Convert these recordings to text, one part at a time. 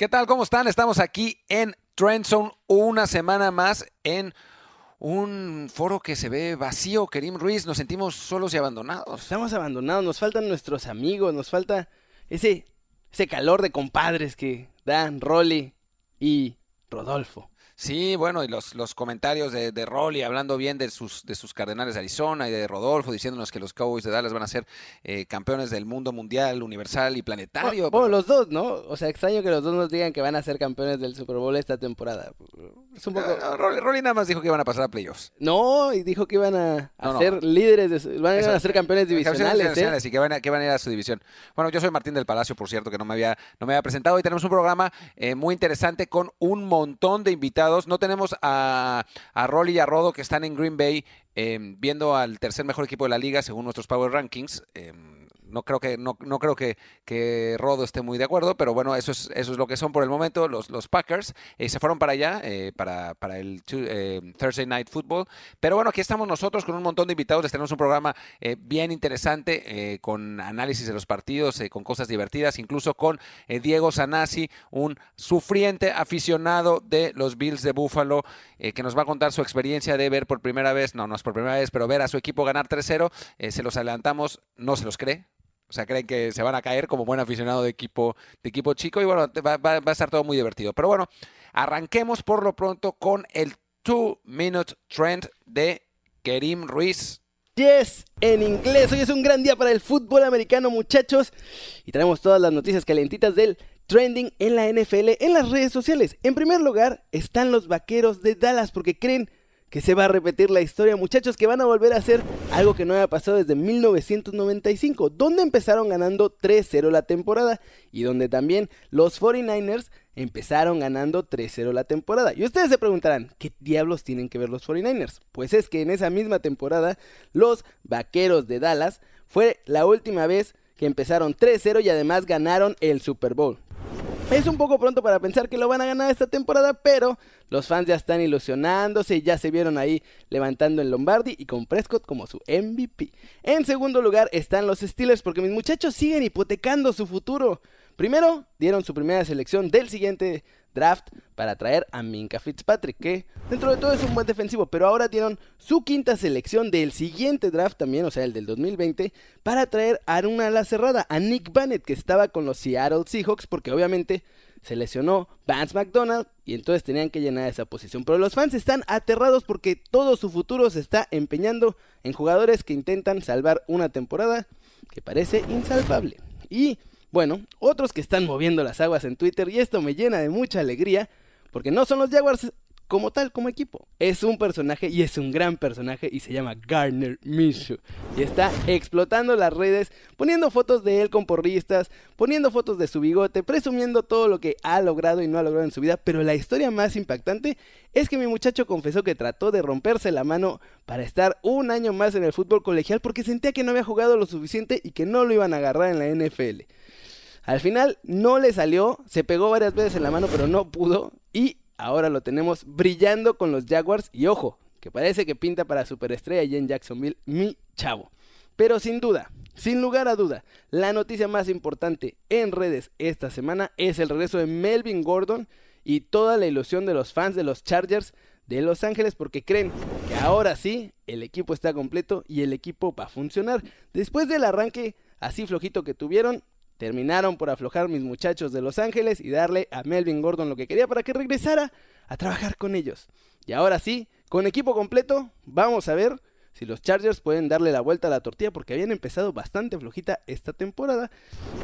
¿Qué tal? ¿Cómo están? Estamos aquí en Trend Zone una semana más en un foro que se ve vacío. Kerim Ruiz, nos sentimos solos y abandonados. Estamos abandonados, nos faltan nuestros amigos, nos falta ese, ese calor de compadres que dan Rolly y Rodolfo. Sí, bueno, y los, los comentarios de, de Rolly hablando bien de sus, de sus Cardenales de Arizona y de Rodolfo, diciéndonos que los Cowboys de Dallas van a ser eh, campeones del mundo mundial, universal y planetario. Bueno, los dos, ¿no? O sea, extraño que los dos nos digan que van a ser campeones del Super Bowl esta temporada. Es un poco... Uh, Rolly, Rolly, nada más dijo que iban a pasar a playoffs. No, y dijo que iban a, a no, ser líderes, de su... van Eso, a ser campeones divisionales. ¿eh? Y que van, a, que van a ir a su división. Bueno, yo soy Martín del Palacio, por cierto, que no me había, no me había presentado. Y tenemos un programa eh, muy interesante con un montón de invitados. No tenemos a a, Rolly y a Rodo que están en Green Bay eh, viendo al tercer mejor equipo de la liga según nuestros Power Rankings. Eh, no creo que no, no creo que, que, Rodo esté muy de acuerdo, pero bueno, eso es, eso es lo que son por el momento los, los Packers. Eh, se fueron para allá, eh, para, para, el eh, Thursday Night Football. Pero bueno, aquí estamos nosotros con un montón de invitados. Les tenemos un programa eh, bien interesante, con análisis de los partidos, con cosas divertidas, incluso con Diego Sanasi, un sufriente aficionado de los Bills de Buffalo, que nos va a contar su experiencia de ver por primera vez, no, no es por primera vez, pero ver a su equipo ganar 3-0. se los adelantamos, no se los cree, o sea, creen que se van a caer como buen aficionado de equipo, de equipo chico y bueno, va, va, a estar todo muy divertido. Pero bueno, arranquemos por lo pronto con el Two Minute Trend de Kerim Ruiz. Yes, en inglés. Hoy es un gran día para el fútbol americano, muchachos. Y traemos todas las noticias calentitas del trending en la NFL en las redes sociales. En primer lugar están los vaqueros de Dallas porque creen que se va a repetir la historia, muchachos, que van a volver a hacer algo que no había pasado desde 1995, donde empezaron ganando 3-0 la temporada y donde también los 49ers empezaron ganando 3-0 la temporada. Y ustedes se preguntarán, ¿qué diablos tienen que ver los 49ers? Pues es que en esa misma temporada, los Vaqueros de Dallas fue la última vez que empezaron 3-0 y además ganaron el Super Bowl. Es un poco pronto para pensar que lo van a ganar esta temporada, pero los fans ya están ilusionándose ya se vieron ahí levantando el Lombardi y con Prescott como su MVP. En segundo lugar están los Steelers porque mis muchachos siguen hipotecando su futuro. Primero dieron su primera selección del siguiente draft para traer a Minka Fitzpatrick, que dentro de todo es un buen defensivo, pero ahora dieron su quinta selección del siguiente draft también, o sea, el del 2020, para traer a una ala cerrada, a Nick Bannett, que estaba con los Seattle Seahawks, porque obviamente se lesionó Vance McDonald y entonces tenían que llenar esa posición. Pero los fans están aterrados porque todo su futuro se está empeñando en jugadores que intentan salvar una temporada que parece insalvable. Y bueno, otros que están moviendo las aguas en Twitter y esto me llena de mucha alegría porque no son los Jaguars como tal, como equipo. Es un personaje y es un gran personaje y se llama Garner Minshew. Y está explotando las redes, poniendo fotos de él con porristas, poniendo fotos de su bigote, presumiendo todo lo que ha logrado y no ha logrado en su vida. Pero la historia más impactante es que mi muchacho confesó que trató de romperse la mano para estar un año más en el fútbol colegial porque sentía que no había jugado lo suficiente y que no lo iban a agarrar en la NFL. Al final no le salió, se pegó varias veces en la mano pero no pudo y ahora lo tenemos brillando con los Jaguars y ojo, que parece que pinta para superestrella allí en Jacksonville, mi chavo. Pero sin duda, sin lugar a duda, la noticia más importante en redes esta semana es el regreso de Melvin Gordon y toda la ilusión de los fans de los Chargers de Los Ángeles porque creen que ahora sí el equipo está completo y el equipo va a funcionar. Después del arranque así flojito que tuvieron, terminaron por aflojar mis muchachos de Los Ángeles y darle a Melvin Gordon lo que quería para que regresara a trabajar con ellos. Y ahora sí, con equipo completo, vamos a ver si los Chargers pueden darle la vuelta a la tortilla porque habían empezado bastante flojita esta temporada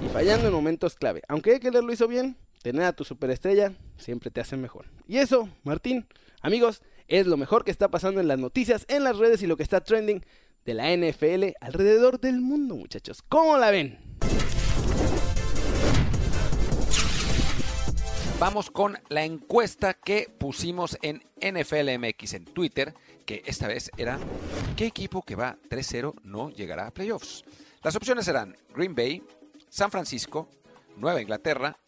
y fallando en momentos clave. Aunque Eckler lo hizo bien, tener a tu superestrella siempre te hace mejor. Y eso, Martín, amigos, es lo mejor que está pasando en las noticias, en las redes y lo que está trending de la NFL alrededor del mundo, muchachos. ¿Cómo la ven? Vamos con la encuesta que pusimos en NFLMX en Twitter, que esta vez era ¿qué equipo que va 3-0 no llegará a playoffs? Las opciones eran Green Bay, San Francisco, Nueva Inglaterra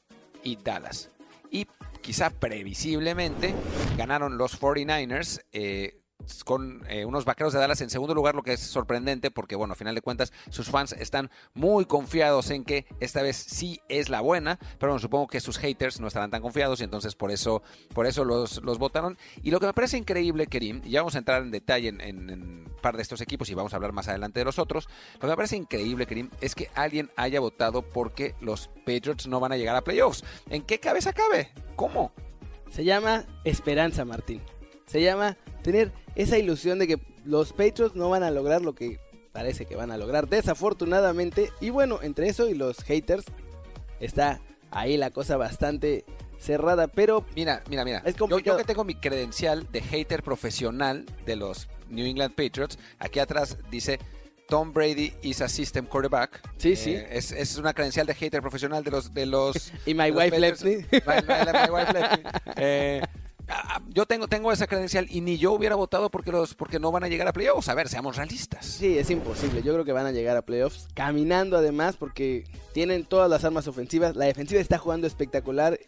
y Dallas. Y quizá previsiblemente ganaron los 49ers eh, con eh, unos vaqueros de Dallas en segundo lugar, lo que es sorprendente porque, bueno, a final de cuentas, sus fans están muy confiados en que esta vez sí es la buena, pero bueno, supongo que sus haters no estarán tan confiados y entonces por eso, por eso los, votaron. Y lo que me parece increíble, Kerim, y ya vamos a entrar en detalle en, en, par de estos equipos y vamos a hablar más adelante de los otros, lo que me parece increíble, Kerim, es que alguien haya votado porque los Patriots no van a llegar a playoffs. ¿En qué cabeza cabe? ¿Cómo? Se llama esperanza, Martín. Se llama tener esa ilusión de que los Patriots no van a lograr lo que parece que van a lograr, desafortunadamente. Y bueno, entre eso y los haters está ahí la cosa bastante cerrada, pero Mira, mira, mira. Es yo, yo que tengo mi credencial de hater profesional de los New England Patriots, aquí atrás dice Tom Brady is a system quarterback. Sí, sí. Eh, es, es una credencial de hater profesional de los de los y my wife left Patriots. me. My- my- my wife left me. Eh, yo tengo, tengo esa credencial y ni yo hubiera votado porque los porque no van a llegar a playoffs. A ver, seamos realistas. Sí, es imposible. Yo creo que van a llegar a playoffs caminando además porque tienen todas las armas ofensivas. La defensiva está jugando espectacular.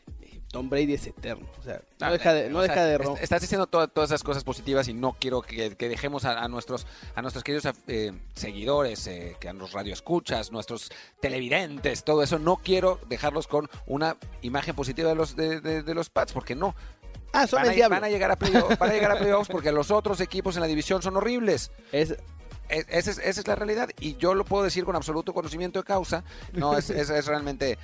Tom Brady es eterno. O sea, no Ah, deja de, no deja sea, de est- rom- Estás diciendo to- todas esas cosas positivas y no quiero que, que dejemos a, a nuestros a nuestros queridos eh, seguidores, eh, que a los radioescuchas, nuestros televidentes, todo eso. No quiero dejarlos con una imagen positiva de los de, de- de los Pats, porque no. Ah, son Van el a, diablo. van a llegar a playoffs, van a llegar a playoffs porque los otros equipos en la división son horribles. Es, Es- esa, es, esa es la realidad y yo lo puedo decir con absoluto conocimiento de causa. No, es, realmente,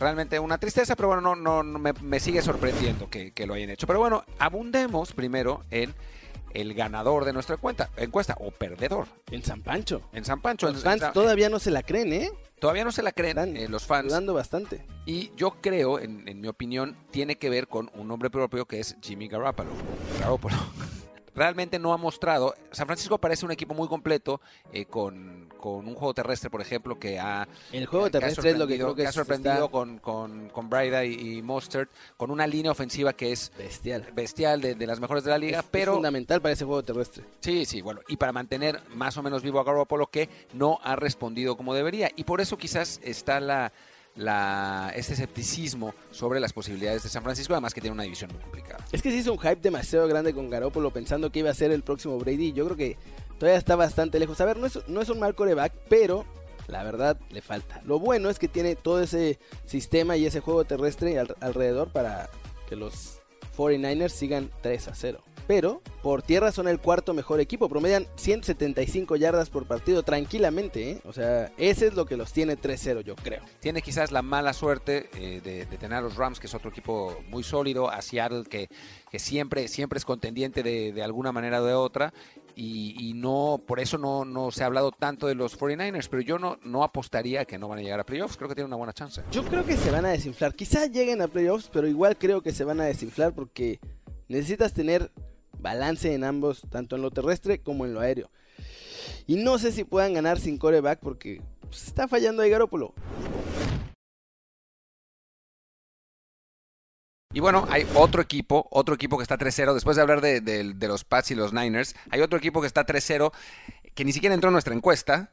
realmente una tristeza, pero bueno, no, no, no me, me sigue sorprendiendo que, que lo hayan hecho. Pero bueno, abundemos primero en el ganador de nuestra cuenta, encuesta o perdedor en San Pancho. en San Pancho. Los En- fans en- todavía no se la creen, ¿eh? todavía no se la creen Están eh, los fans. Dudando bastante. Y yo creo, en, en mi opinión, tiene que ver con un nombre propio que es Jimmy Garoppolo. Garoppolo. Realmente no ha mostrado. San Francisco parece un equipo muy completo, eh, con, con un juego terrestre, por ejemplo, que ha, El juego terrestre es lo que creo que, ha sorprendido está con, con, con Brida y, y Mostert, con una línea ofensiva que es bestial. bestial, de, de las mejores de la liga, Es- es pero fundamental para ese juego terrestre. Sí, sí, bueno, y para mantener más o menos vivo a Garoppolo que no ha respondido como debería. Y por eso quizás está la, la, este escepticismo sobre las posibilidades de San Francisco, además que tiene una división muy complicada. Es que se hizo un hype demasiado grande con Garoppolo pensando que iba a ser el próximo Brady. Yo creo que todavía está bastante lejos. A ver, no es, no es un mal coreback, pero la verdad le falta. Lo bueno es que tiene todo ese sistema y ese juego terrestre al- alrededor para que los 49ers sigan 3 a 0. Pero por tierra son el cuarto mejor equipo. Promedian 175 yardas por partido tranquilamente. ¿eh? O sea, ese es lo que los tiene 3-0, yo creo. Tiene quizás la mala suerte eh, de, de tener a los Rams, que es otro equipo muy sólido, a Seattle, que, que siempre, siempre es contendiente de, de alguna manera o de otra. Y, y no, por eso no, no se ha hablado tanto de los 49ers, pero yo no, no apostaría que no van a llegar a playoffs. Creo que tienen una buena chance. Yo creo que se van a desinflar. Quizá lleguen a playoffs, pero igual creo que se van a desinflar porque necesitas tener balance en ambos, tanto en lo terrestre como en lo aéreo. Y no sé si puedan ganar sin coreback porque pues, está fallando ahí Garópolo. Y bueno, hay otro equipo, otro equipo que está 3-0. Después de hablar de, de- los Pats y los Niners, hay otro equipo que está 3-0, que ni siquiera entró en nuestra encuesta,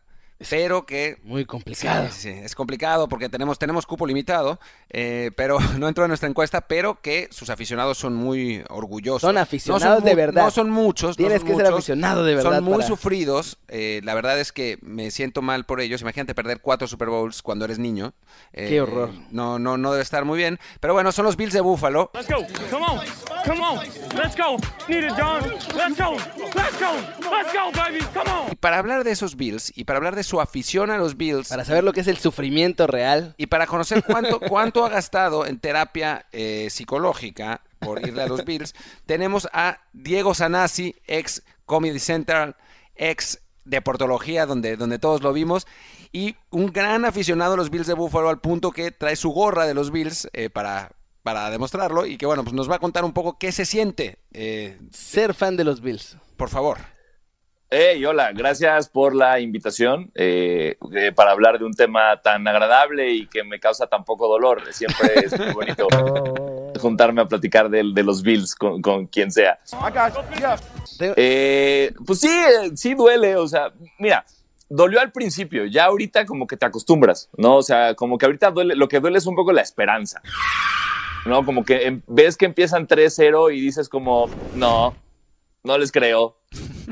pero que Muy Sí, complicado. sí, es complicado porque tenemos, tenemos cupo limitado, eh, pero no entró en nuestra encuesta, pero que sus aficionados son muy orgullosos. Son No aficionados de verdad. No son muchos, no Tienes son que ser muchos, aficionado de verdad. Son muy para- sufridos. eh, la verdad es que me siento mal por ellos. Imagínate perder cuatro Super Bowls cuando eres niño. Eh, Qué horror. No, no, no debe estar muy bien. Pero bueno, son los Bills de Buffalo. Let's go. Come on. Come on. Let's go. Need it, John. Let's go. Let's go. Let's go, baby. Come on. Y para hablar de esos Bills y para hablar de su afición a los Bills, Para saber lo que es el sufrimiento real. Y para conocer cuánto, cuánto ha gastado en terapia eh, psicológica por irle a los Bills, tenemos a Diego Sanasi, ex Comedy Central, ex Deportología, donde, donde todos lo vimos, y un gran aficionado a los Bills de Buffalo al punto que trae su gorra de los Bills eh, para, para demostrarlo y que bueno, pues nos va a contar un poco qué se siente. Eh, Ser fan de los Bills. por favor. Hey, hola, gracias por la invitación eh, eh, para hablar de un tema tan agradable y que me causa tan poco dolor. Siempre es muy bonito juntarme a platicar de, los Bills con, con quien sea. Eh, pues sí, eh, sí duele, o sea, mira, dolió al principio, ya ahorita como que te acostumbras, ¿no? O sea, como que ahorita duele, lo que duele es un poco la esperanza, ¿no? Como que em- ves que empiezan 3-0 y dices como, no, no les creo,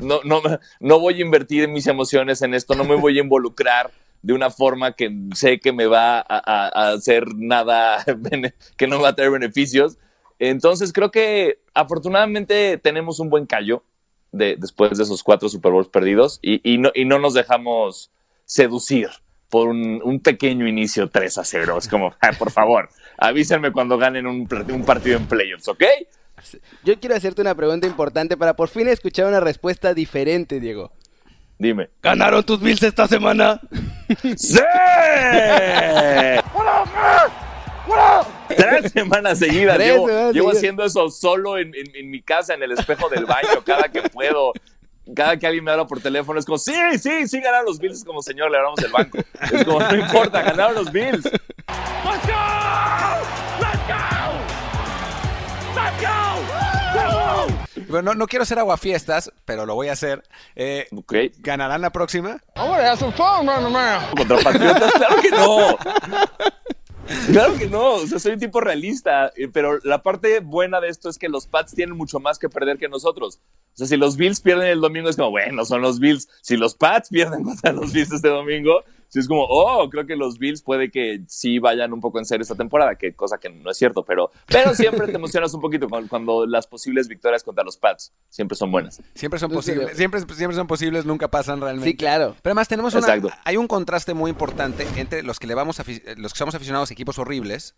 no, no, no voy a invertir mis emociones en esto, no me voy a involucrar de una forma que sé que me va a, hacer nada, que no va a traer beneficios. Entonces creo que afortunadamente tenemos un buen callo de, después de esos cuatro Super Bowls perdidos y, no, nos dejamos seducir por un, pequeño inicio 3 a 0. Es como, "Ah, por favor, avísenme cuando ganen un partido en playoffs, ¿ok? Yo quiero hacerte una pregunta importante para por fin escuchar una respuesta diferente, Diego. Dime. ¿Ganaron tus Bills esta semana? ¡Sí! Tres semanas seguidas. Tres llevo semanas llevo seguidas. haciendo eso solo en, en- en mi casa, en el espejo del baño, cada que puedo. Cada que alguien me habla por teléfono es como, sí, sí, sí, ganaron los Bills. Es como, señor, le hablamos el banco. Es como, no importa, ganaron los Bills. Bueno, no, no quiero hacer aguafiestas, pero lo voy a hacer. Eh, Ok. ¿Ganarán la próxima? ¿Contra Patriotas? Claro que no. Claro que no, o sea, soy un tipo realista, eh, pero la parte buena de esto es que los Pats tienen mucho más que perder que nosotros. O sea, si los Bills pierden el domingo es como, bueno, son los Bills. Si los Pats pierden contra los Bills este domingo, sí es como, oh, creo que los Bills puede que sí vayan un poco en serio esta temporada, que cosa que no es cierto, pero, pero siempre te emocionas un poquito cuando, cuando las posibles victorias contra los Pats siempre son buenas. Siempre son posibles, siempre, siempre son posibles, nunca pasan realmente. Sí, claro. Pero además tenemos una, Exacto. hay un contraste muy importante entre los que le vamos afi- los que somos aficionados a equipos horribles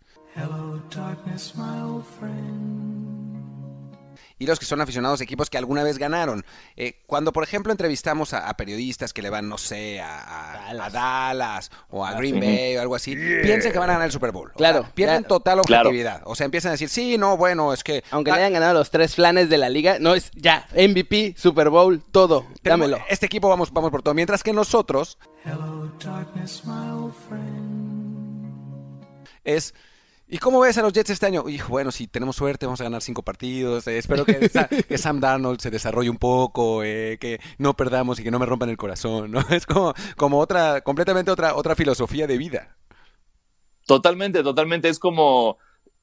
y los que son aficionados a equipos que alguna vez ganaron. Eh, cuando, por ejemplo, entrevistamos a, a periodistas que le van, no sé, a, a- a Dallas. o a Green Bay o algo así, piensen que van a ganar el Super Bowl. O Claro, sea, pierden total Claro. objetividad. O sea, empiezan a decir, sí, no, bueno, es que... Aunque ah, le hayan ganado los tres flanes de la liga, no es ya MVP, Super Bowl, todo. tenemos- Dámelo. Este equipo vamos, vamos por todo. Mientras que nosotros es... ¿Y cómo ves a los Jets este año? Hijo, bueno, si tenemos suerte, vamos a ganar cinco partidos. eh, espero que, Sa- que Sam Darnold se desarrolle un poco, eh, que no perdamos y que no me rompan el corazón, ¿no? Es como, como otra, completamente otra, otra filosofía de vida. Totalmente, totalmente. Es como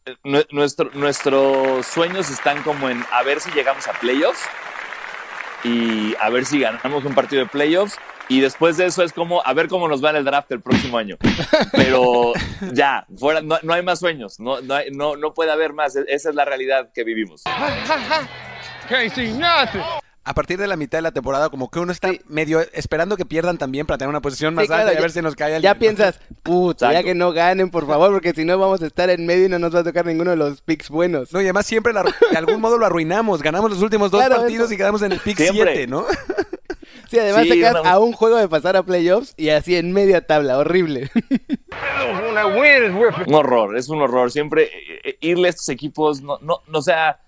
eh, nue- nuestro- nuestros sueños están como en a ver si llegamos a playoffs y a ver si ganamos un partido de playoffs. Y después de eso es como a ver cómo nos va en el draft el próximo año. Pero ya, fuera, no, no hay más sueños, no, no, hay- no, no puede haber más. E- Esa es la realidad que vivimos. A partir de la mitad de la temporada, como que uno está medio esperando que pierdan también para tener una posición más Sí, claro, alta y a ya- ver si nos cae alguien. Ya ¿no? piensas, puta, ya que no ganen, por favor, porque si no vamos a estar en medio y no nos va a tocar ninguno de los picks buenos. No, y además siempre la- de algún modo lo arruinamos. Ganamos los últimos dos Claro, partidos eso. y quedamos en el pick Siempre. 7, ¿no? Sí, además Sí, te quedas una- a un juego de pasar a playoffs y así en media tabla, horrible. Un horror, es un horror. Siempre eh, eh, irle a estos equipos, no, no, no, o sea,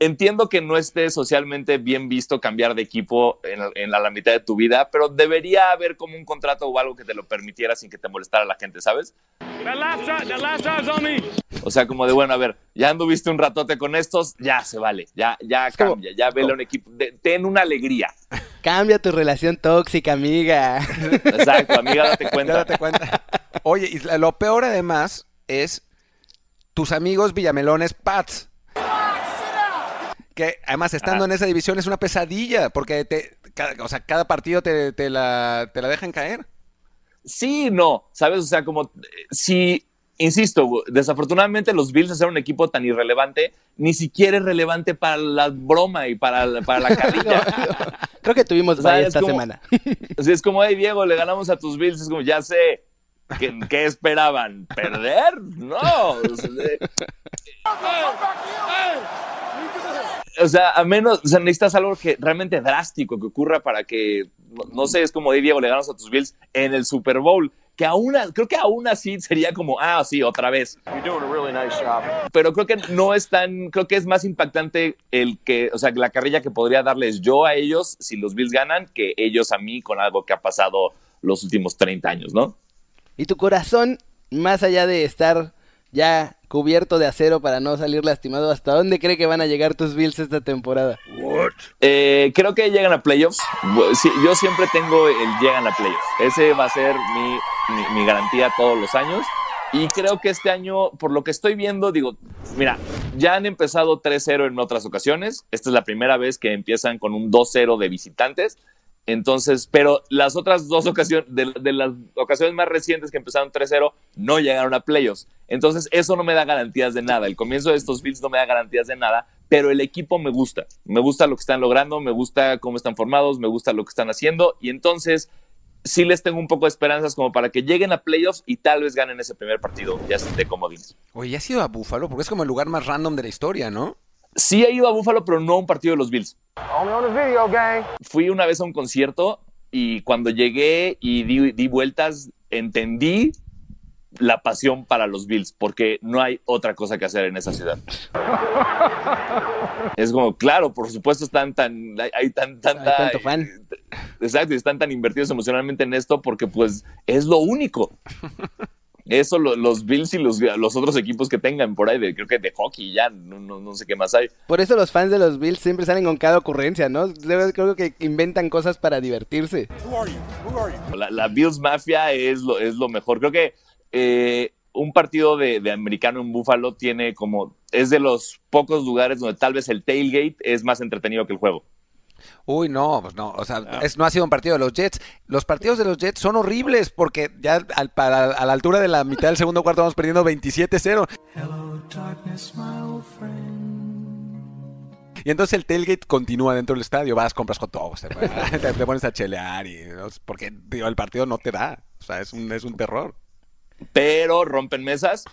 entiendo que no esté socialmente bien visto cambiar de equipo en, en la, la mitad de tu vida, pero debería haber como un contrato o algo que te lo permitiera sin que te molestara la gente, ¿sabes? O sea, como de, bueno, a ver, ya anduviste un ratote con estos, ya se vale, ya, ya cambia, ya vele a un equipo, de- ten una alegría. Cambia tu relación tóxica, amiga. Exacto, amiga, date Ya cuenta. date cuenta. Oye, y lo peor además es tus amigos Villamelones Pats. Que además estando Ajá. en esa división es una pesadilla, porque te, cada, o sea, cada partido te, te la, te la dejan caer. Sí, no, ¿sabes? O sea, como eh, si, insisto, desafortunadamente los Bills hacer un equipo tan irrelevante, ni siquiera es relevante para la broma y para, la- para la carrilla. Creo que tuvimos O sea, es esta como- semana. Sea, es como, hey, Diego, le ganamos a tus Bills, es como, ya sé. ¿Qué, qué esperaban? ¿Perder? No. O sea, o sea, a menos, o sea, necesitas algo que realmente drástico que ocurra para que, no, no sé, es como, hey, Diego, le ganamos a tus Bills en el Super Bowl. Que aún, creo que aún así sería como, ah, sí, otra vez. You're doing a really nice job. Pero creo que no es tan, creo que es más impactante el que, o sea, la carrilla que podría darles yo a ellos si los Bills ganan que ellos a mí con algo que ha pasado los últimos 30 años, ¿no? Y tu corazón, más allá de estar ya cubierto de acero para no salir lastimado, ¿hasta dónde cree que van a llegar tus Bills esta temporada? Eh, creo que llegan a playoffs. Sí, yo siempre tengo el llegan a playoffs. Ese va a ser mi, mi- garantía todos los años. Y creo que este año, por lo que estoy viendo, digo, Mira, ya han empezado 3-0 en otras ocasiones. Esta es la primera vez que empiezan con un 2-0 de visitantes. Entonces, pero las otras dos ocasiones, de, de las ocasiones más recientes que empezaron 3-0, no llegaron a playoffs. Entonces, eso no me da garantías de nada. El comienzo de estos Bills no me da garantías de nada, pero el equipo me gusta. Me gusta lo que están logrando, me gusta cómo están formados, me gusta lo que están haciendo. Y entonces, sí les tengo un poco de esperanzas como para que lleguen a playoffs y tal vez ganen ese primer partido, ya de comodines. Oye, ¿ya has ido a Buffalo? Porque es como el lugar más random de la historia, ¿no? Sí he ido a Buffalo, pero no a un partido de los Bills. Fui una vez a un concierto y cuando llegué y di, di vueltas, entendí la pasión para los Bills, porque no hay otra cosa que hacer en esa ciudad. es como, claro, por supuesto están tan, hay, hay tan, tanta, Hay tanto fan. Exacto, y están tan invertidos emocionalmente en esto porque pues es lo único. Eso lo- los Bills y los, los otros equipos que tengan por ahí, de, creo que de hockey ya, no, no, no sé qué más hay. Por eso los fans de los Bills siempre salen con cada ocurrencia, ¿no? Debe- Creo que inventan cosas para divertirse. La, la Bills Mafia es lo, es lo mejor. Creo que eh, un partido de, de americano en Buffalo tiene como, es de los pocos lugares donde tal vez el tailgate es más entretenido que el juego. Uy, no, pues no, o sea, es- no ha sido un partido de los Jets. Los partidos de los Jets son horribles porque ya al- para, a la altura de la mitad del segundo cuarto vamos perdiendo 27-0. Y entonces el tailgate continúa dentro del estadio. Vas, compras hot dogs, te, pones a chelear y porque digo, el partido no te da. O sea, es un, es un terror. Pero rompen mesas,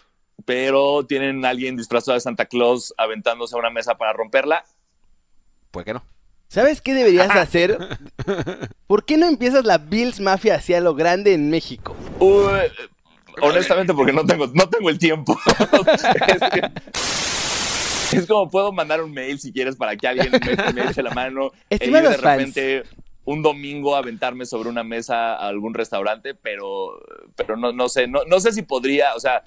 pero tienen a alguien disfrazado de Santa Claus aventándose a una mesa para romperla. Pues que no. ¿Sabes qué deberías hacer? ¿Por qué no empiezas la Bills Mafia hacia lo grande en México? Honestamente, porque no tengo, no tengo el tiempo. es, que- es como puedo mandar un mail si quieres para que alguien me, me eche la mano. e ir Estimados de fans. Un domingo aventarme sobre una mesa a algún restaurante, pero, pero no, no sé, no, no sé si podría, o sea,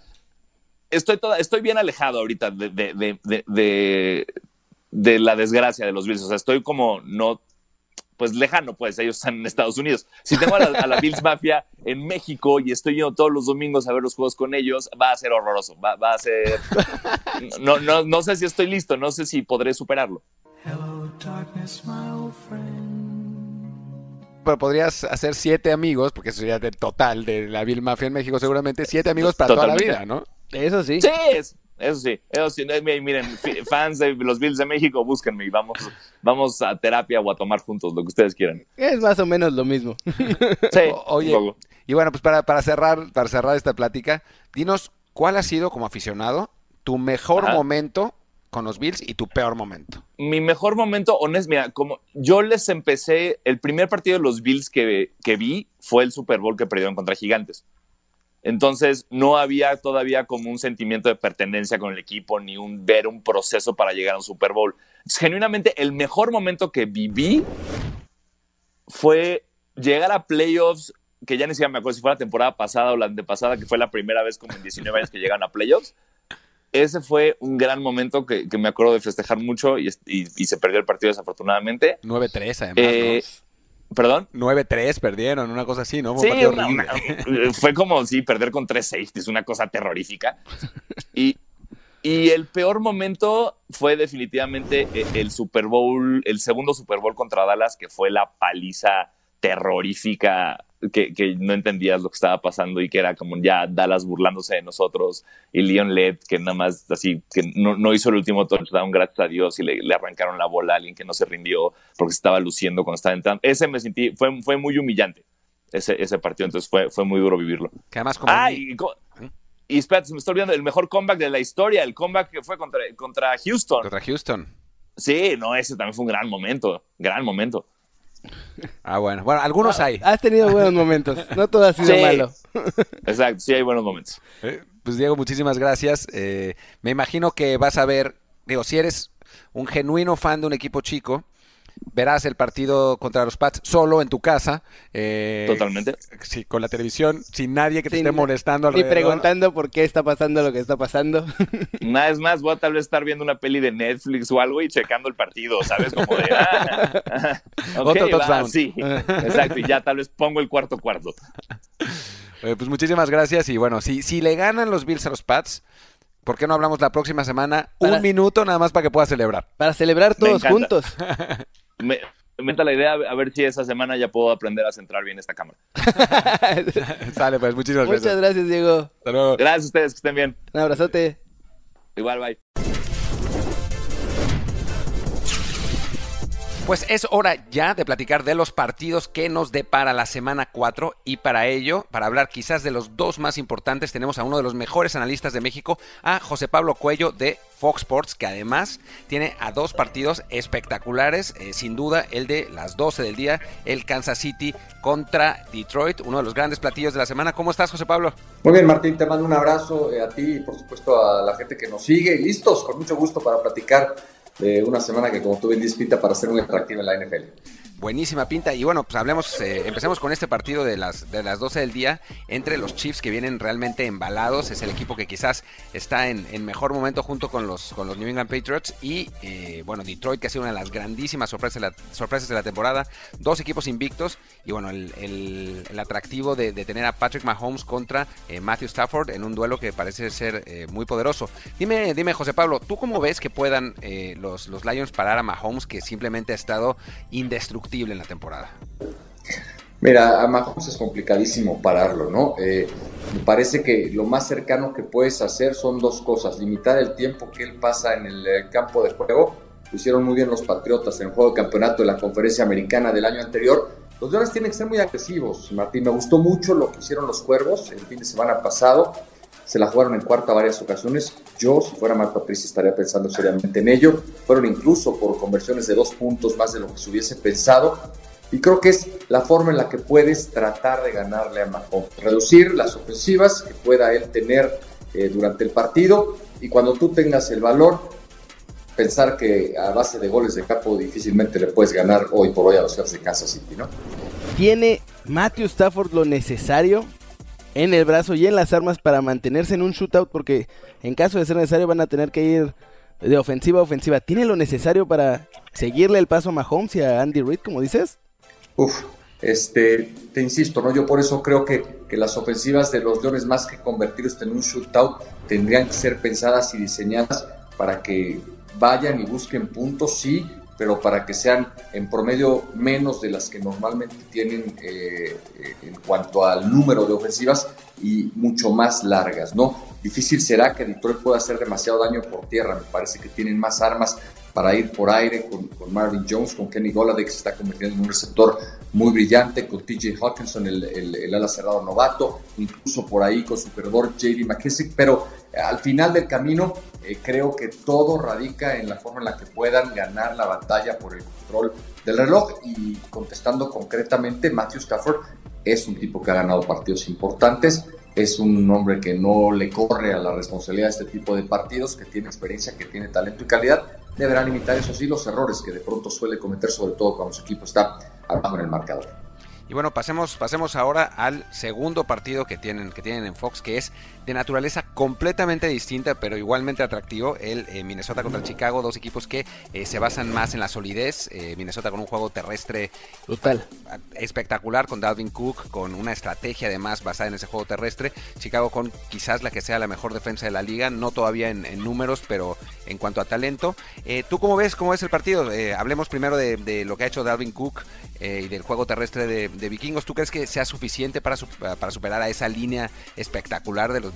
estoy, toda, estoy bien alejado ahorita de, de, de, la desgracia de los Bills. O sea, estoy como no, pues lejano, pues ellos están en Estados Unidos. Si tengo a la, Bills Mafia en México y estoy yendo todos los domingos a ver los juegos con ellos, va a ser horroroso. Va, a ser. No, no, no sé si estoy listo, no sé si podré superarlo. Pero podrías hacer siete amigos, porque eso sería del total de la Bill Mafia en México, seguramente. Siete amigos para toda la vida, ¿no? Eso sí. Sí, es- eso sí, eso sí. Mi- Miren, fans de los Bills de México, búsquenme y vamos, vamos a terapia o a tomar juntos, lo que ustedes quieran. Es más o menos lo mismo. Sí, O- oye, y bueno, pues para, para cerrar, para cerrar esta plática, dinos cuál ha sido como aficionado tu mejor Ajá. momento con los Bills y tu peor momento. mi mejor momento, honesto, mira, como yo les empecé, el primer partido de los Bills que, que vi fue el Super Bowl que perdieron contra Gigantes. Entonces no había todavía como un sentimiento de pertenencia con el equipo, ni un ver un proceso para llegar a un Super Bowl. Genuinamente, el mejor momento que viví fue llegar a playoffs, que ya ni siquiera me acuerdo si fue la temporada pasada o la antepasada, que fue la primera vez como en 19 años que llegan a playoffs ese fue un gran momento que, que me acuerdo de festejar mucho y, y- y se perdió el partido desafortunadamente. 9-3 además, Eh, Perdón. ¿no? 9-3 perdieron, una cosa así, ¿no? Fue Sí, un partido una- horrible. una- fue como sí, perder con tres safeties, una cosa terrorífica. Y, y el peor momento fue definitivamente e- el Super Bowl, el segundo Super Bowl contra Dallas, que fue la paliza terrorífica que, que no entendías lo que estaba pasando y que era como ya Dallas burlándose de nosotros y Leon Led que nada más así, que no, no hizo el último touchdown, gracias a Dios, y le, le arrancaron la bola a alguien que no se rindió porque se estaba luciendo cuando estaba entrando. Ese me sentí, fue, fue muy humillante ese, ese partido, entonces fue, fue muy duro vivirlo. Que además como... Ah, y, co- y espérate, se me está olvidando el mejor comeback de la historia, el comeback que fue contra, contra Houston. Contra Houston. Sí, no, ese también fue un gran momento, gran momento. Ah, bueno. Bueno, algunos hay. Has tenido buenos momentos. No todo ha sido Sí. malo. Exacto, sí hay buenos momentos. Eh, Pues Diego, muchísimas gracias. Eh, me imagino que vas a ver, digo, si eres un genuino fan de un equipo chico, verás el partido contra los Pats solo en tu casa. eh, Totalmente. Sí, con la televisión, sin nadie que te Sin- esté molestando alrededor. preguntando por qué está pasando lo que está pasando. Una vez más, voy a tal vez estar viendo una peli de Netflix o algo y checando el partido, ¿sabes? Como de. ah, ah, Otro va, sí, exacto, y ya tal vez pongo el cuarto cuarto. Eh, pues muchísimas gracias y bueno, si, si le ganan los Bills a los Pats, ¿Por qué no hablamos la próxima semana? Para- Un minuto nada más para que pueda celebrar. Para celebrar todos juntos. Me, me encanta la idea a ver si esa semana ya puedo aprender a centrar bien esta cámara. Sale, pues, muchísimas Muchas gracias. gracias, Diego. Hasta luego. Gracias a ustedes, que estén bien. Un abrazote. Igual, bye. Pues es hora ya de platicar de los partidos que nos depara la semana 4 y para ello, para hablar quizás de los dos más importantes, tenemos a uno de los mejores analistas de México, a José Pablo Cuello de Fox Sports, que además tiene a dos partidos espectaculares, eh, sin duda el de las 12 del día, el Kansas City contra Detroit, uno de los grandes platillos de la semana. ¿Cómo estás, José Pablo? Muy bien, Martín, te mando un abrazo eh, a ti y por supuesto a la gente que nos sigue. Listos, con mucho gusto para platicar de una semana que, como tú bien dices, para ser muy atractiva en la NFL. Buenísima pinta. Y bueno, pues hablemos, eh, empecemos con este partido de las, de las 12 del día entre los Chiefs que vienen realmente embalados. Es el equipo que quizás está en, en mejor momento junto con los, con los New England Patriots. Y eh, bueno, Detroit que ha sido una de las grandísimas sorpresas de la, sorpresas de la temporada. Dos equipos invictos. Y bueno, el, el- atractivo de, tener a Patrick Mahomes contra eh, Matthew Stafford en un duelo que parece ser muy poderoso. Dime, dime, José Pablo, ¿tú cómo ves que puedan los, los Lions parar a Mahomes que simplemente ha estado indestructible en la temporada? Mira, a Mahomes es complicadísimo pararlo, ¿no? Eh, me parece que lo más cercano que puedes hacer son dos cosas. Limitar el tiempo que él pasa en el eh, campo de juego. Lo hicieron muy bien los Patriotas en el juego de campeonato de la conferencia americana del año anterior. Los Leones tienen que ser muy agresivos, Martín. Me gustó mucho lo que hicieron los Cuervos el fin de semana pasado. Se la jugaron en cuarta varias ocasiones. Yo, si fuera Mark Patricia, estaría pensando seriamente en ello. Fueron incluso por conversiones de dos puntos más de lo que se hubiese pensado. Y creo que es la forma en la que puedes tratar de ganarle a Mahomes. Reducir las ofensivas que pueda él tener eh, durante el partido. Y cuando tú tengas el valor, pensar que a base de goles de campo difícilmente le puedes ganar hoy por hoy a los Jefes de Kansas City, ¿no? ¿Tiene Matthew Stafford lo necesario en el brazo y en las armas para mantenerse en un shootout? Porque en caso de ser necesario van a tener que ir de ofensiva a ofensiva. ¿Tiene lo necesario para seguirle el paso a Mahomes y a Andy Reid, como dices? Uf, este, te insisto, ¿no? Yo por eso creo que, que las ofensivas de los Leones, más que convertirse en un shootout, tendrían que ser pensadas y diseñadas para que vayan y busquen puntos, sí, pero para que sean en promedio menos de las que normalmente tienen eh, en cuanto al número de ofensivas y mucho más largas, ¿no? Difícil será que Detroit pueda hacer demasiado daño por tierra, me parece que tienen más armas para ir por aire con, Marvin Jones, con Kenny Golladay, que se está convirtiendo en un receptor muy brillante, con TJ Hawkinson, el, el, el ala cerrado novato, incluso por ahí con su perdedor JD McKissick, pero eh, al final del camino eh, creo que todo radica en la forma en la que puedan ganar la batalla por el control del reloj y contestando concretamente, Matthew Stafford es un tipo que ha ganado partidos importantes, es un hombre que no le corre a la responsabilidad de este tipo de partidos, que tiene experiencia, que tiene talento y calidad, deberá limitar eso sí los errores que de pronto suele cometer, sobre todo cuando su equipo está abajo en el marcador. Y bueno, pasemos, pasemos ahora al segundo partido que tienen, que tienen en Fox, que es de naturaleza completamente distinta, pero igualmente atractivo. El eh, Minnesota contra el Chicago, dos equipos que eh, se basan más en la solidez. Eh, Minnesota con un juego terrestre Total. espectacular, con Dalvin Cook, con una estrategia además basada en ese juego terrestre. Chicago con quizás la que sea la mejor defensa de la liga, no todavía en, en números, pero en cuanto a talento. ¿Tú cómo ves, cómo ves el partido? Hablemos primero de, de, lo que ha hecho Dalvin Cook y del juego terrestre de, de, Vikingos. ¿Tú crees que sea suficiente para, para superar a esa línea espectacular de los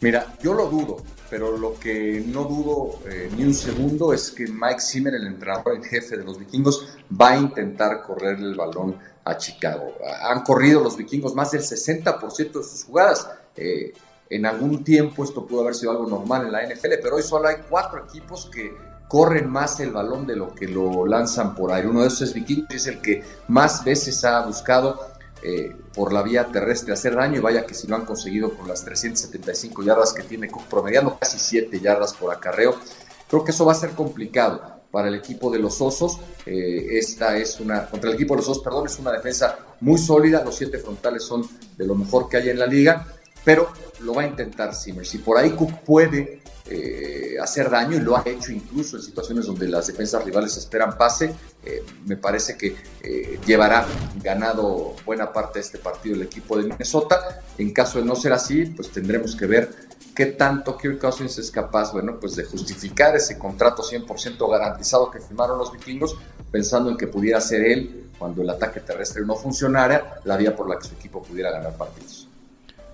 Mira, yo lo dudo, pero lo que no dudo eh, ni un segundo es que Mike Zimmer, el entrenador en jefe de los vikingos, va a intentar correr el balón a Chicago. Han corrido los vikingos más del 60% de sus jugadas. Eh, en algún tiempo esto pudo haber sido algo normal en la NFL, pero hoy solo hay cuatro equipos que corren más el balón de lo que lo lanzan por aire. Uno de esos es Vikingos es el que más veces ha buscado eh, por la vía terrestre hacer daño y vaya que si lo han conseguido con las 375 yardas que tiene Cook promediando, casi 7 yardas por acarreo. Creo que eso va a ser complicado para el equipo de los Osos. Eh, esta es una, contra el equipo de los Osos, perdón, es una defensa muy sólida. Los siete frontales son de lo mejor que hay en la liga, pero lo va a intentar Zimmer. Si por ahí Cook puede eh, hacer daño y lo ha hecho incluso en situaciones donde las defensas rivales esperan pase. Eh, me parece que eh, llevará ganado buena parte de este partido el equipo de Minnesota. En caso de no ser así, pues tendremos que ver ¿Qué tanto Kirk Cousins es capaz, bueno, pues de justificar ese contrato 100% garantizado que firmaron los vikingos, pensando en que pudiera ser él, cuando el ataque terrestre no funcionara, la vía por la que su equipo pudiera ganar partidos?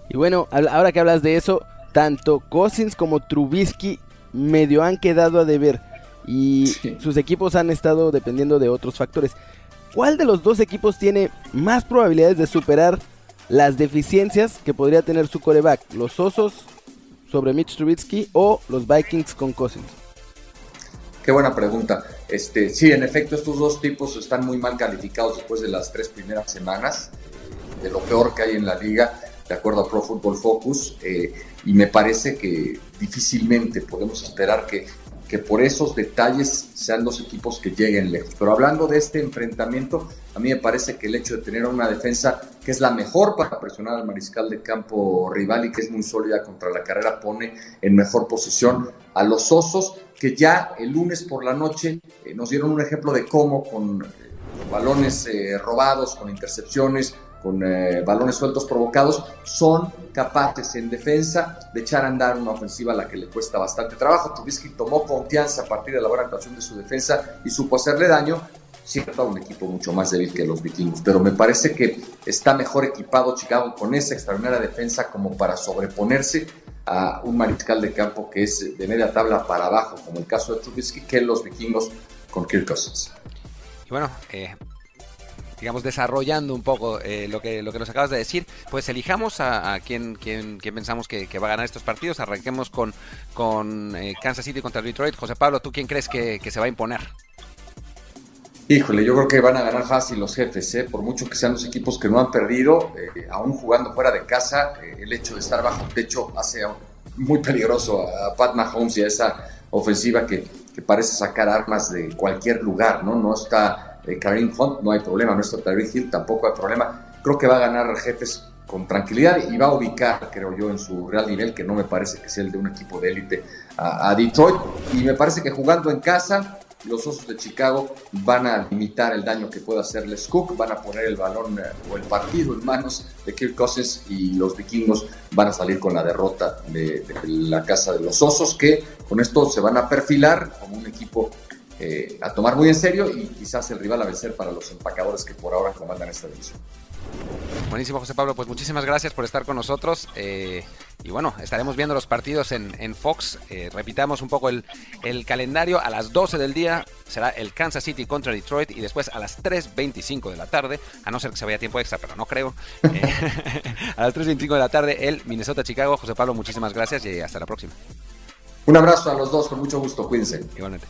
Y bueno, ahora que hablas de eso, tanto Cousins como Trubisky medio han quedado a deber y sus equipos han estado dependiendo de otros factores. ¿Cuál de los dos equipos tiene más probabilidades de superar las deficiencias que podría tener su coreback? ¿Los Osos sobre Mitch Trubisky o los Vikings con Cousins? Qué buena pregunta. Este, sí, en efecto, estos dos tipos están muy mal calificados después de las tres primeras semanas, de lo peor que hay en la liga, de acuerdo a Pro Football Focus, eh, y me parece que difícilmente podemos esperar que que por esos detalles sean los equipos que lleguen lejos. Pero hablando de este enfrentamiento, a mí me parece que el hecho de tener una defensa que es la mejor para presionar al mariscal de campo rival y que es muy sólida contra la carrera pone en mejor posición a los osos que ya el lunes por la noche eh, nos dieron un ejemplo de cómo con, eh, balones robados, con intercepciones, con eh, balones sueltos provocados, son capaces en defensa de echar a andar una ofensiva a la que le cuesta bastante trabajo. Trubisky tomó confianza a partir de la buena actuación de su defensa y supo hacerle daño, cierto a un equipo mucho más débil que los vikingos, pero me parece que está mejor equipado Chicago con esa extraordinaria defensa como para sobreponerse a un mariscal de campo que es de media tabla para abajo, como el caso de Trubisky, que los vikingos con Kirk Cousins. Y bueno, eh, digamos, desarrollando un poco eh, lo, que, lo que nos acabas de decir, pues elijamos a, a quien, quien, pensamos que, va a ganar estos partidos. Arranquemos con, con eh, Kansas City contra Detroit. José Pablo, ¿tú quién crees que, se va a imponer? Híjole, yo creo que van a ganar fácil los jefes, ¿eh? por mucho que sean los equipos que no han perdido, aún jugando fuera de casa, el hecho de estar bajo techo hace muy peligroso a Pat Mahomes y a esa ofensiva que parece sacar armas de cualquier lugar, ¿no? No está eh, Karim Hunt, no hay problema, nuestro Tyreek Hill tampoco hay problema. Creo que va a ganar jefes con tranquilidad y va a ubicar, creo yo, en su real nivel, que no me parece que sea el de un equipo de élite, a, Detroit. Y me parece que jugando en casa, los Osos de Chicago van a limitar el daño que pueda hacerles Cook, van a poner el balón eh, o el partido en manos de Kirk Cousins y los vikingos van a salir con la derrota de, de la casa de los Osos, que con esto se van a perfilar como un equipo eh, a tomar muy en serio y quizás el rival a vencer para los empacadores que por ahora comandan esta división. Buenísimo, José Pablo. Pues muchísimas gracias por estar con nosotros. Eh, y bueno, estaremos viendo los partidos en, Fox. Eh, repitamos un poco el, calendario. A las 12 del día será el Kansas City contra Detroit. Y después a las 3.25 de la tarde, a no ser que se vaya tiempo extra, pero no creo. a las 3.25 de la tarde, el Minnesota-Chicago. José Pablo, muchísimas gracias y hasta la próxima. Un abrazo a los dos, con mucho gusto, cuídense. Igualmente.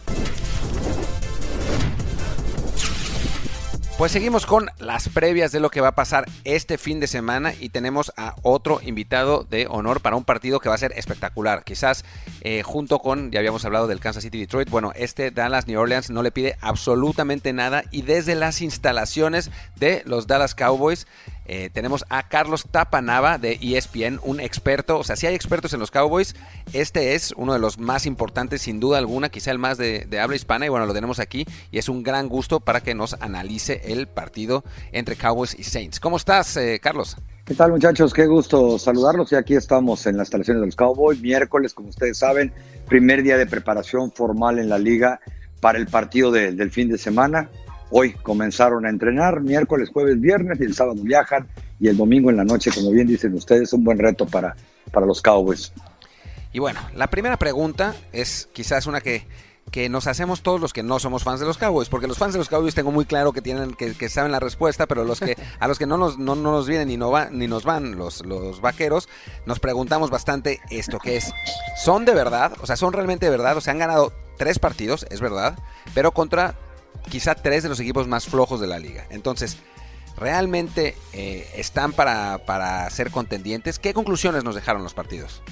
Pues seguimos con las previas de lo que va a pasar este fin de semana y tenemos a otro invitado de honor para un partido que va a ser espectacular. Quizás eh, junto con, ya habíamos hablado del Kansas City Detroit, bueno, este Dallas New Orleans no le pide absolutamente nada. Y desde las instalaciones de los Dallas Cowboys eh, tenemos a Carlos Tapanava de ESPN, un experto, o sea, si hay expertos en los Cowboys, este es uno de los más importantes sin duda alguna, quizá el más de, habla hispana. Y bueno, lo tenemos aquí. Y es un gran gusto para que nos analice el partido entre Cowboys y Saints. ¿Cómo estás, eh, Carlos? ¿Qué tal muchachos? Qué gusto saludarlos y aquí estamos en las instalaciones de los Cowboys, miércoles, como ustedes saben, primer día de preparación formal en la liga para el partido del fin de semana. Hoy comenzaron a entrenar, miércoles, jueves, viernes y el sábado viajan y el domingo en la noche, como bien dicen ustedes, un buen reto para, para los Cowboys. Y bueno, la primera pregunta es quizás una que, que nos hacemos todos los que no somos fans de los Cowboys, porque los fans de los Cowboys tengo muy claro que tienen que, saben la respuesta, pero los que a los que no nos, no, nos vienen ni, no va, ni nos van los, los vaqueros, nos preguntamos bastante esto que es, ¿son de verdad? O sea, ¿son realmente de verdad? O sea, han ganado tres partidos, es verdad, pero contra quizá tres de los equipos más flojos de la liga. Entonces, ¿realmente eh, están para, para ser contendientes? ¿Qué conclusiones nos dejaron los partidos?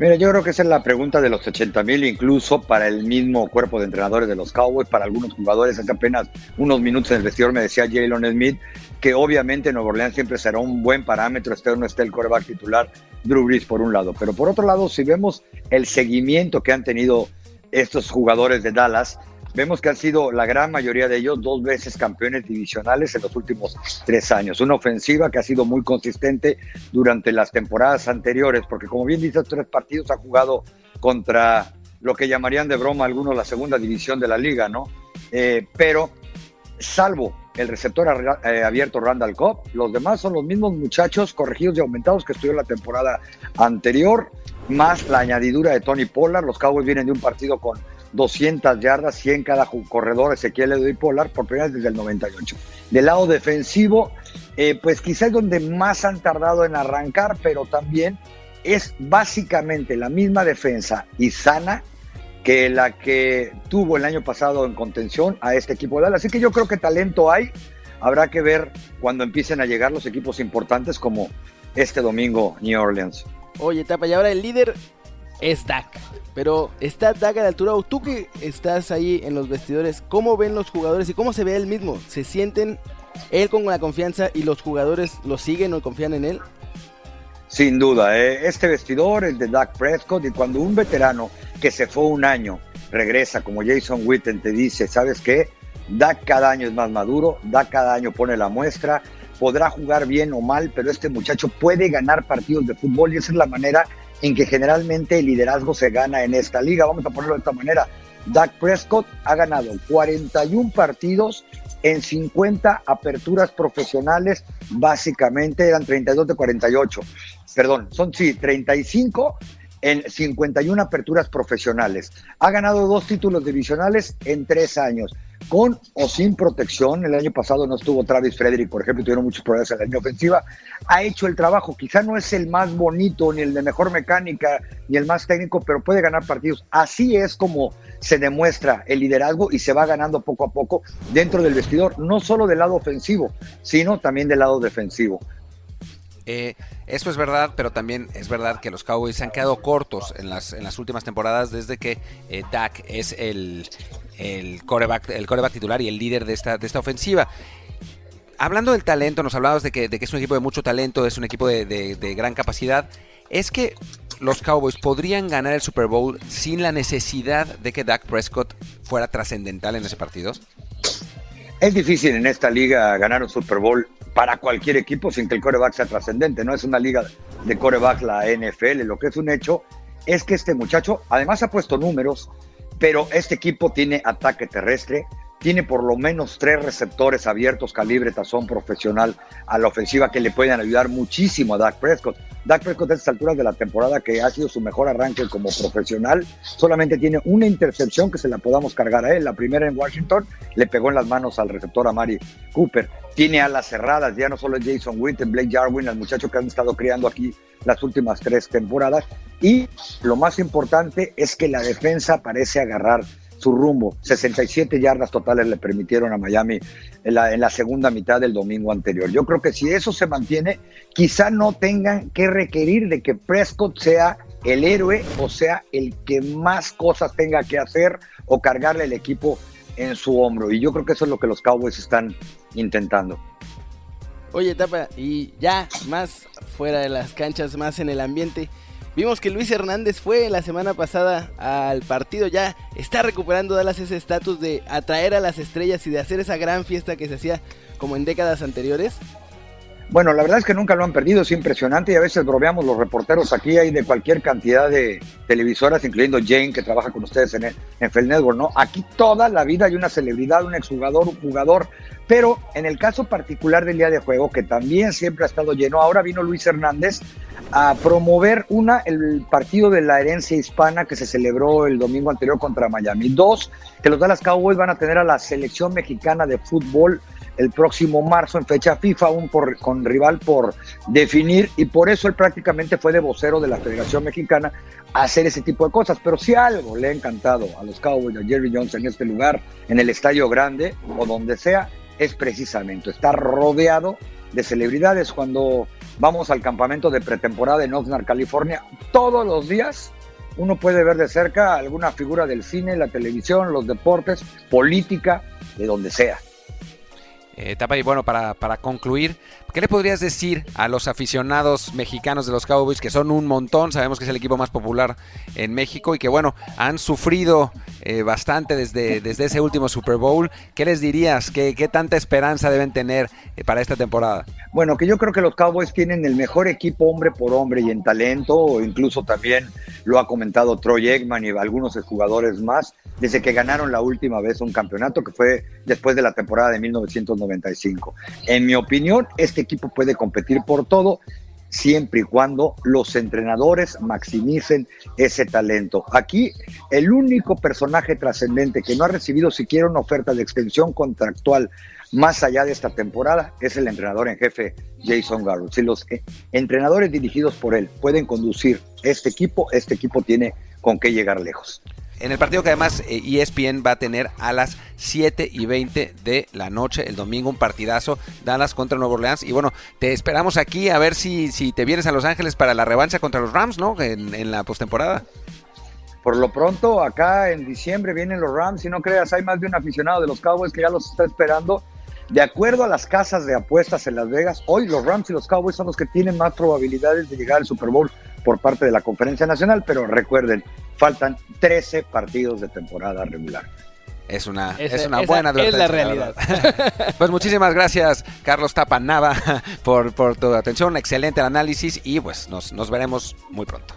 Mira, yo creo que esa es la pregunta de los 80 mil, incluso para el mismo cuerpo de entrenadores de los Cowboys, para algunos jugadores. Hace apenas unos minutos en el vestidor me decía Jalen Smith que obviamente Nuevo Orleans siempre será un buen parámetro, esté o no esté el coreback titular, Drew Brees por un lado. Pero por otro lado, si vemos el seguimiento que han tenido estos jugadores de Dallas, vemos que han sido la gran mayoría de ellos dos veces campeones divisionales en los últimos tres años. Una ofensiva que ha sido muy consistente durante las temporadas anteriores, porque como bien dices, tres partidos ha jugado contra lo que llamarían de broma algunos la segunda división de la liga, ¿no? Eh, pero salvo el receptor eh, abierto Randall Cobb, los demás son los mismos muchachos corregidos y aumentados que estuvieron la temporada anterior, más la añadidura de Tony Pollard. Los Cowboys vienen de un partido con 200 yardas, 100 cada corredor, Ezequiel Edoy Pollard, por primera vez desde el 98. Del lado defensivo, eh, pues quizás donde más han tardado en arrancar, pero también es básicamente la misma defensa y sana que la que tuvo el año pasado en contención a este equipo de Dallas. Así que yo creo que talento hay. Habrá que ver cuando empiecen a llegar los equipos importantes como este domingo New Orleans. Oye, Tapa, y ahora el líder es Dak. Pero está Dak a la altura. O tú que estás ahí en los vestidores, ¿cómo ven los jugadores y cómo se ve él mismo? ¿Se sienten él con la confianza y los jugadores lo siguen o confían en él? Sin duda, ¿eh? este vestidor, el de Dak Prescott, y cuando un veterano que se fue un año regresa, como Jason Witten te dice, ¿sabes qué? Dak cada año es más maduro, Dak cada año pone la muestra, podrá jugar bien o mal, pero este muchacho puede ganar partidos de fútbol y esa es la manera en que generalmente el liderazgo se gana en esta liga. Vamos a ponerlo de esta manera. Dak Prescott ha ganado 41 partidos en 50 aperturas profesionales, básicamente eran 32 de 48. Perdón, son sí, 35 en 51 aperturas profesionales. Ha ganado dos títulos divisionales en tres años con o sin protección. El año pasado no estuvo Travis Frederick, por ejemplo, tuvieron muchos problemas en la línea ofensiva. Ha hecho el trabajo, quizá no es el más bonito, ni el de mejor mecánica, ni el más técnico, pero puede ganar partidos. Así es como se demuestra el liderazgo y se va ganando poco a poco dentro del vestidor, no solo del lado ofensivo, sino también del lado defensivo. Eh, esto es verdad, pero también es verdad que los Cowboys se han quedado cortos en las, últimas temporadas desde que eh, Dak es el, el, coreback, el coreback titular y el líder de esta, de esta ofensiva. Hablando del talento, nos hablabas de que, de que es un equipo de mucho talento, es un equipo de, de gran capacidad. Es que los Cowboys podrían ganar el Super Bowl sin la necesidad de que Dak Prescott fuera trascendental en ese partido. Es difícil en esta liga ganar un Super Bowl para cualquier equipo sin que el coreback sea trascendente. No es una liga de coreback la NFL. Lo que es un hecho es que este muchacho además ha puesto números, pero este equipo tiene ataque terrestre, tiene por lo menos tres receptores abiertos calibre tazón profesional a la ofensiva que le pueden ayudar muchísimo a Dak Prescott. Dak Prescott a estas alturas de la temporada que ha sido su mejor arranque como profesional, solamente tiene una intercepción que se la podamos cargar a él. La primera en Washington le pegó en las manos al receptor Amari Cooper. Tiene alas cerradas, ya no solo Jason Witten, Blake Jarwin, el muchacho que han estado criando aquí las últimas tres temporadas. Y lo más importante es que la defensa parece agarrar su rumbo. 67 yardas totales le permitieron a Miami en la, segunda mitad del domingo anterior. Yo creo que si eso se mantiene, quizá no tengan que requerir de que Prescott sea el héroe o sea el que más cosas tenga que hacer o cargarle el equipo en su hombro. Y yo creo que eso es lo que los Cowboys están intentando. Oye, Tapa, y ya más fuera de las canchas, más en el ambiente. Vimos que Luis Hernández fue la semana pasada al partido, ya está recuperando Dallas ese estatus de atraer a las estrellas y de hacer esa gran fiesta que se hacía como en décadas anteriores. Bueno, la verdad es que nunca lo han perdido, es impresionante y a veces bromeamos los reporteros aquí, hay de cualquier cantidad de televisoras, incluyendo Jane, que trabaja con ustedes en, en Fel Network, ¿no? Aquí toda la vida hay una celebridad, un exjugador, un jugador, pero en el caso particular del día de juego, que también siempre ha estado lleno, ahora vino Luis Hernández a promover una, el partido de la herencia hispana que se celebró el domingo anterior contra Miami. Dos, que los Dallas Cowboys van a tener a la selección mexicana de fútbol el próximo marzo en fecha FIFA, aún con rival por definir, y por eso él prácticamente fue de vocero de la Federación Mexicana a hacer ese tipo de cosas. Pero si algo le ha encantado a los Cowboys, a Jerry Jones en este lugar, en el Estadio Grande o donde sea, es precisamente estar rodeado de celebridades. Cuando vamos al campamento de pretemporada en Oxnard, California, todos los días uno puede ver de cerca alguna figura del cine, la televisión, los deportes, política, de donde sea. Etapa. Y bueno, para, para concluir, ¿qué le podrías decir a los aficionados mexicanos de los Cowboys, que son un montón? Sabemos que es el equipo más popular en México y que bueno, han sufrido eh, bastante desde, desde ese último Super Bowl. ¿Qué les dirías? ¿Qué, qué tanta esperanza deben tener eh, para esta temporada? Bueno, que yo creo que los Cowboys tienen el mejor equipo hombre por hombre y en talento, o incluso también lo ha comentado Troy Eggman y algunos jugadores más, desde que ganaron la última vez un campeonato, que fue después de la temporada de 1995. En mi opinión, este equipo puede competir por todo siempre y cuando los entrenadores maximicen ese talento. Aquí, el único personaje trascendente que no ha recibido siquiera una oferta de extensión contractual más allá de esta temporada es el entrenador en jefe Jason Garrett. Si los eh, entrenadores dirigidos por él pueden conducir este equipo, este equipo tiene con qué llegar lejos en el partido que además ESPN eh, e va a tener a las 7 y 20 de la noche, el domingo, un partidazo, Dallas contra Nuevo Orleans. Y bueno, te esperamos aquí a ver si, si te vienes a Los Ángeles para la revancha contra los Rams, ¿no? En, en la postemporada. Por lo pronto, acá en diciembre vienen los Rams, si no creas, hay más de un aficionado de los Cowboys que ya los está esperando. De acuerdo a las casas de apuestas en Las Vegas, hoy los Rams y los Cowboys son los que tienen más probabilidades de llegar al Super Bowl por parte de la Conferencia Nacional, pero recuerden, faltan 13 partidos de temporada regular. Es una, es una buena Es la realidad. pues muchísimas gracias, Carlos Tapanava, por, por tu atención. Excelente el análisis y pues nos, nos veremos muy pronto.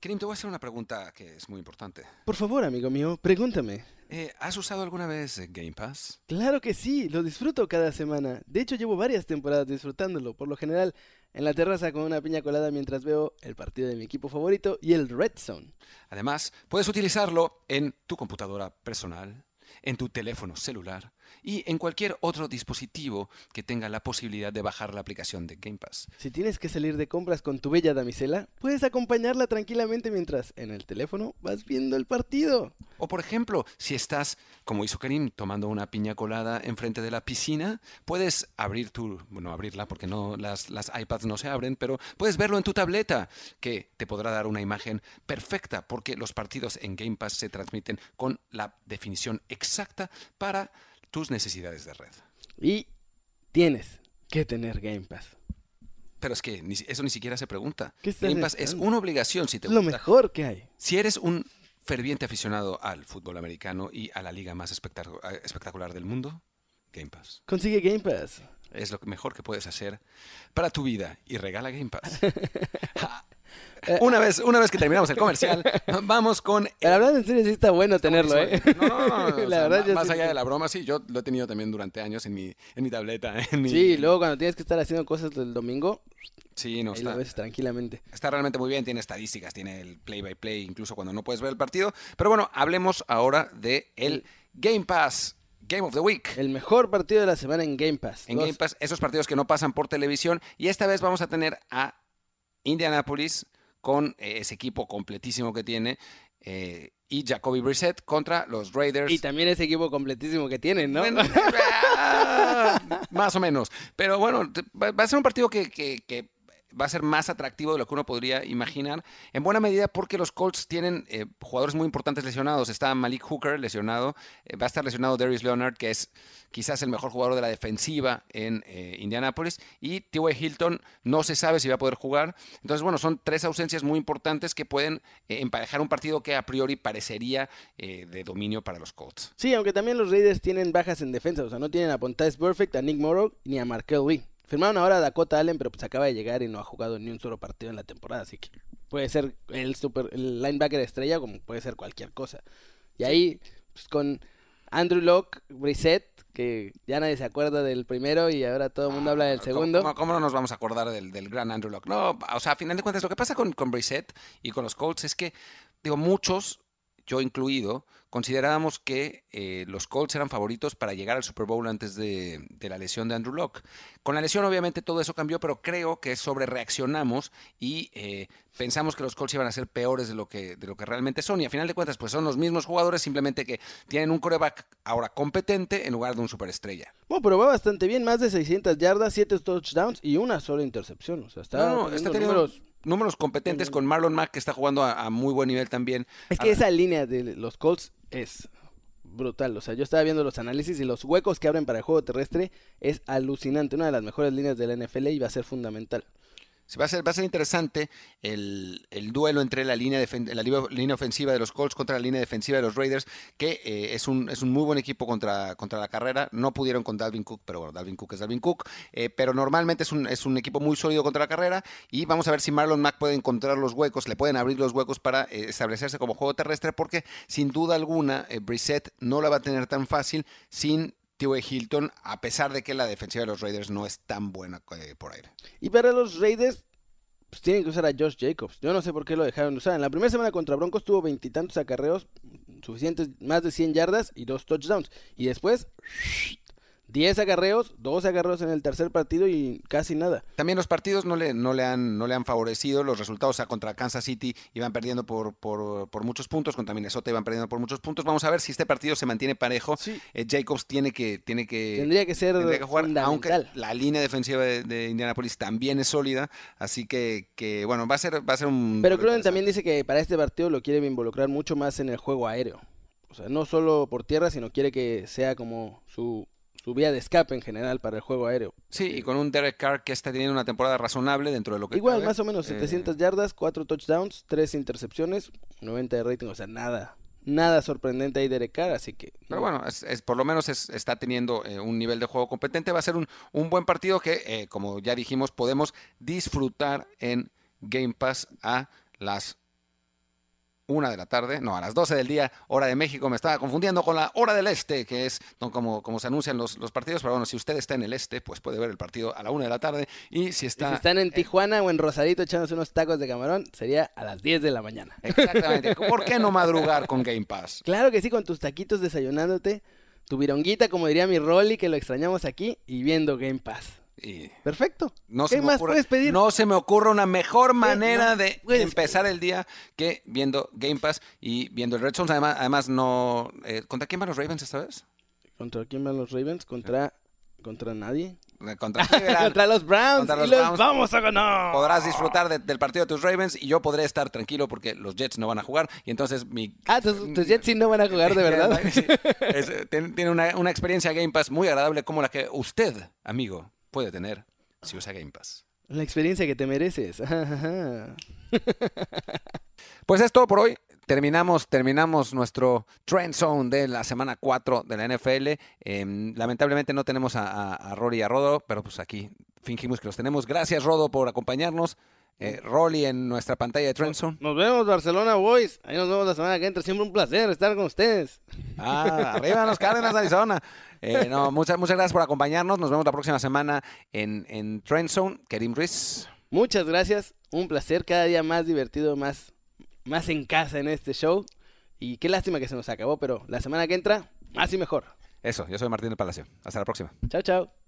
Kirim, te voy a hacer una pregunta que es muy importante. Por favor, amigo mío, pregúntame. Eh, ¿Has usado alguna vez Game Pass? Claro que sí, lo disfruto cada semana. De hecho, llevo varias temporadas disfrutándolo. Por lo general, en la terraza con una piña colada mientras veo el partido de mi equipo favorito y el Red Zone. Además, puedes utilizarlo en tu computadora personal, en tu teléfono celular y en cualquier otro dispositivo que tenga la posibilidad de bajar la aplicación de Game Pass. Si tienes que salir de compras con tu bella damisela, puedes acompañarla tranquilamente mientras en el teléfono vas viendo el partido. O por ejemplo, si estás, como hizo Karim, tomando una piña colada enfrente de la piscina, puedes abrir tu, bueno, abrirla porque no las, las iPads no se abren, pero puedes verlo en tu tableta, que te podrá dar una imagen perfecta porque los partidos en Game Pass se transmiten con la definición exacta para tus necesidades de red. Y tienes que tener Game Pass. Pero es que eso ni siquiera se pregunta. Game Pass es una obligación si te lo mejor que hay. Si eres un ferviente aficionado al fútbol americano y a la liga más espectacular del mundo, Game Pass. Consigue Game Pass. Es lo mejor que puedes hacer para tu vida y regala Game Pass. Eh, una vez, una vez que terminamos el comercial, vamos con. La verdad, en serio, sí está bueno tenerlo, ¿eh? No, no, no. la verdad, más, allá de la broma, sí, yo lo he tenido también durante años en mi, en mi tableta. Sí, luego cuando tienes que estar haciendo cosas del domingo. Sí, no ahí está. Lo ves tranquilamente. Está realmente muy bien, tiene estadísticas, tiene el play by play, incluso cuando no puedes ver el partido. Pero bueno, hablemos ahora de el Game Pass. Game of the Week. El mejor partido de la semana en Game Pass. En Game Pass, esos partidos que no pasan por televisión. Y esta vez vamos a tener a Indianapolis con eh, ese equipo completísimo que tiene. Eh, y Jacoby Brissett contra los Raiders. Y también ese equipo completísimo que tienen, ¿no? más o menos. Pero bueno, va a ser un partido que, que va a ser más atractivo de lo que uno podría imaginar, en buena medida porque los Colts tienen eh, jugadores muy importantes lesionados. Está Malik Hooker lesionado, eh, va a estar lesionado Darius Leonard, que es quizás el mejor jugador de la defensiva en eh, Indianapolis, y T.Y. Hilton no se sabe si va a poder jugar. Entonces, bueno, son tres ausencias muy importantes que pueden emparejar un partido que a priori parecería de dominio para los Colts. Sí, aunque también los Raiders tienen bajas en defensa, o sea, no tienen a Pontaes Perfect, a Nick Morrow ni a Markel Lee. Firmaron ahora a Dakota Allen, pero pues acaba de llegar y no ha jugado ni un solo partido en la temporada, así que puede ser el super el linebacker estrella como puede ser cualquier cosa. Y ahí pues con Andrew Locke, Brissett, que ya nadie se acuerda del primero y ahora todo el mundo habla del segundo. ¿Cómo, no nos vamos a acordar del, gran Andrew Locke? No, o sea, a final de cuentas, lo que pasa con, con Brissett y con los Colts es que, digo, muchos yo incluido, considerábamos que eh, los Colts eran favoritos para llegar al Super Bowl antes de, la lesión de Andrew Locke. Con la lesión obviamente todo eso cambió, pero creo que sobre reaccionamos y eh, pensamos que los Colts iban a ser peores de lo, que, de lo que realmente son. Y a final de cuentas, pues son los mismos jugadores, simplemente que tienen un coreback ahora competente en lugar de un superestrella. Bueno, pero va bastante bien, más de 600 yardas, 7 touchdowns y una sola intercepción. O sea, está, no, está teniendo números números competentes con Marlon Mack, que está jugando a, muy buen nivel también. Es que esa línea de los Colts es brutal. O sea, yo estaba viendo los análisis y los huecos que abren para el juego terrestre es alucinante. Una de las mejores líneas de la NFL y va a ser fundamental. Va, a ser, va a ser interesante el, el duelo entre la línea, la línea ofensiva de los Colts contra la línea defensiva de los Raiders, que eh, es, un, es un muy buen equipo contra, contra la carrera. No pudieron con Dalvin Cook, pero bueno, Dalvin Cook es Dalvin Cook. eh, pero normalmente es un, es un equipo muy sólido contra la carrera. Y vamos a ver si Marlon Mack puede encontrar los huecos, le pueden abrir los huecos para eh, establecerse como juego terrestre, porque sin duda alguna, Brissett no la va a tener tan fácil sin. T.Y. Hilton, a pesar de que la defensiva de los Raiders no es tan buena eh, por aire. Y para los Raiders, pues tienen que usar a Josh Jacobs. Yo no sé por qué lo dejaron de usar. En la primera semana contra Broncos tuvo veintitantos acarreos, suficientes, más de 100 yardas y dos touchdowns. Y después, 10 acarreos, 12 acarreos en el tercer partido y casi nada. También los partidos no le, no le, han, no le han favorecido. Los resultados, o sea, contra Kansas City iban perdiendo por, por, por muchos puntos, contra Minnesota iban perdiendo por muchos puntos. Vamos a ver si este partido se mantiene parejo. Sí. Eh, Jacobs tiene que, tiene que, Tendría que ser tendría que jugar, aunque la línea defensiva de, de Indianapolis también es sólida. Así que, que, bueno, va a ser, va a ser un. Pero Cruden también dice que para este partido lo quiere involucrar mucho más en el juego aéreo. O sea, no solo por tierra, sino quiere que sea como su, su vía de escape en general para el juego aéreo. Sí, y con un Derek Carr que está teniendo una temporada razonable dentro de lo que. Igual, cabe. más o menos, Eh, 700 yardas, 4 touchdowns, 3 intercepciones, 90 de rating, o sea, nada, nada sorprendente ahí Derek Carr, así que... Pero bueno, es, es- por lo menos es- está teniendo eh, un nivel de juego competente. Va a ser un, un buen partido que, eh, como ya dijimos, podemos disfrutar en Game Pass a las una de la tarde, no, a las 12 del día, hora de México. Me estaba confundiendo con la hora del este, que es como, como se anuncian los, los partidos. Pero bueno, si usted está en el este, pues puede ver el partido a la una de la tarde. Y si Y está. si están en Tijuana o en Rosarito echándose unos tacos de camarón, sería a las 10 de la mañana. Exactamente. ¿Por qué no madrugar con Game Pass? Claro que sí, con tus taquitos desayunándote, tu vironguita, como diría mi Rolly, que lo extrañamos aquí, y viendo Game Pass. Y Perfecto. No ¿Qué se me más ocurre- puedes pedir? No se me ocurre una mejor manera no de empezar el día que viendo Game Pass y viendo el Red Zone. Además, además no. eh, ¿Contra quién van los Ravens esta vez? ¿Contra quién van los Ravens? ¿Contra, contra nadie? Eh, Contra contra los Browns. Contra los y los Browns. vamos a ganar. Podrás disfrutar de- del partido de tus Ravens y yo podré estar tranquilo porque los Jets no van a jugar. Y entonces mi. Ah, tus, tus Jets sí no van a jugar de verdad. Sí, es, eh, tiene tiene una, una experiencia Game Pass muy agradable como la que usted, amigo, puede tener si usa Game Pass. La experiencia que te mereces. Pues es todo por hoy. Terminamos, terminamos nuestro Trend Zone de la semana 4 de la NFL. Em, lamentablemente no tenemos a, a, a Rory y a Rodo, pero pues aquí fingimos que los tenemos. Gracias, Rodo, por acompañarnos. Eh, Rolly en nuestra pantalla de Trend Zone. Nos vemos, Barcelona Boys. Ahí nos vemos la semana que entra. Siempre un placer estar con ustedes. Ah, arriba los Cárdenas, Arizona. Eh, no, muchas, muchas gracias por acompañarnos. Nos vemos la próxima semana en, en Trend Zone. Kerim Ruiz. Muchas gracias. Un placer. Cada día más divertido, más, más en casa en este show. Y qué lástima que se nos acabó, pero la semana que entra, más y mejor. Eso, yo soy Martín del Palacio. Hasta la próxima. Chao, chao.